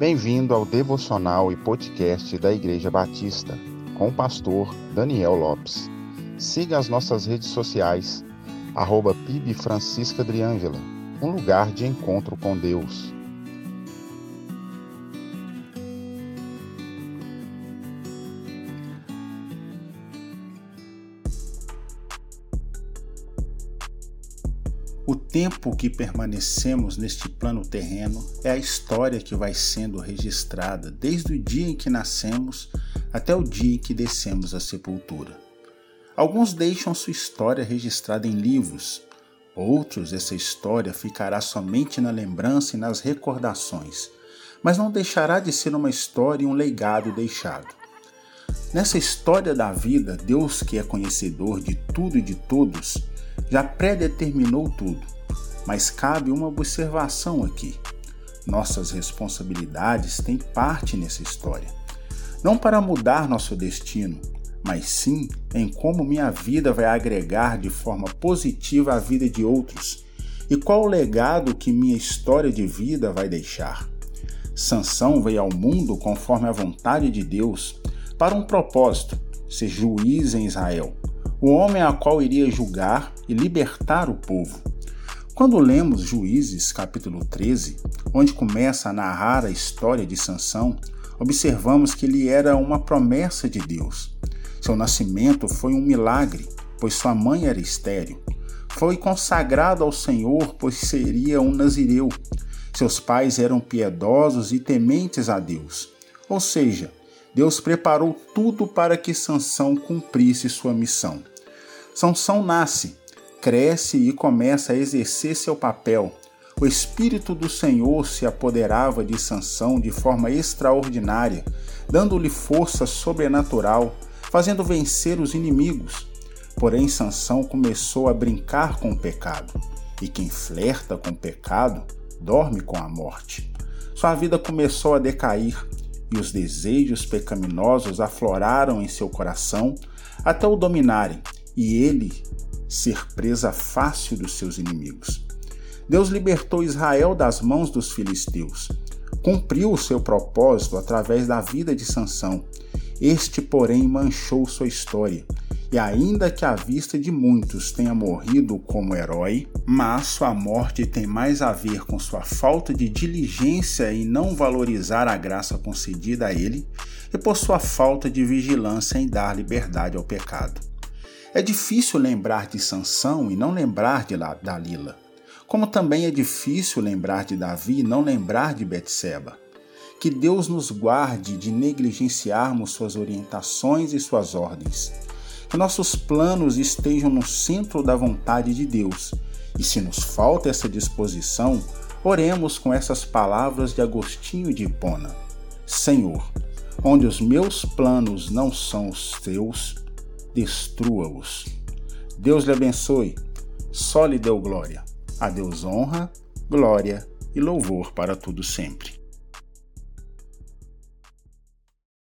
Bem-vindo ao devocional e podcast da Igreja Batista, com o pastor Daniel Lopes. Siga as nossas redes sociais, arroba um lugar de encontro com Deus. O tempo que permanecemos neste plano terreno é a história que vai sendo registrada desde o dia em que nascemos até o dia em que descemos à sepultura. Alguns deixam sua história registrada em livros, outros essa história ficará somente na lembrança e nas recordações, mas não deixará de ser uma história e um legado deixado. Nessa história da vida, Deus, que é conhecedor de tudo e de todos, já predeterminou tudo, mas cabe uma observação aqui. Nossas responsabilidades têm parte nessa história. Não para mudar nosso destino, mas sim em como minha vida vai agregar de forma positiva a vida de outros e qual o legado que minha história de vida vai deixar. Sansão veio ao mundo conforme a vontade de Deus para um propósito, ser juiz em Israel, o homem a qual iria julgar e libertar o povo. Quando lemos Juízes, capítulo 13, onde começa a narrar a história de Sansão, observamos que ele era uma promessa de Deus. Seu nascimento foi um milagre, pois sua mãe era estéril. Foi consagrado ao Senhor, pois seria um nazireu. Seus pais eram piedosos e tementes a Deus. Ou seja, Deus preparou tudo para que Sansão cumprisse sua missão. Sansão nasce, cresce e começa a exercer seu papel. O espírito do Senhor se apoderava de Sansão de forma extraordinária, dando-lhe força sobrenatural, fazendo vencer os inimigos. Porém, Sansão começou a brincar com o pecado, e quem flerta com o pecado dorme com a morte. Sua vida começou a decair, e os desejos pecaminosos afloraram em seu coração até o dominarem, e ele ser presa fácil dos seus inimigos. Deus libertou Israel das mãos dos filisteus. Cumpriu o seu propósito através da vida de Sansão. Este, porém, manchou sua história. E ainda que à vista de muitos tenha morrido como herói, mas sua morte tem mais a ver com sua falta de diligência em não valorizar a graça concedida a ele e por sua falta de vigilância em dar liberdade ao pecado. É difícil lembrar de Sansão e não lembrar de Dalila, como também é difícil lembrar de Davi e não lembrar de Betseba. Que Deus nos guarde de negligenciarmos suas orientações e suas ordens. Que nossos planos estejam no centro da vontade de Deus. E se nos falta essa disposição, oremos com essas palavras de Agostinho de Hipona: Senhor, onde os meus planos não são os teus, destrua-os. Deus lhe abençoe, só lhe deu glória. A Deus honra, glória e louvor para tudo sempre.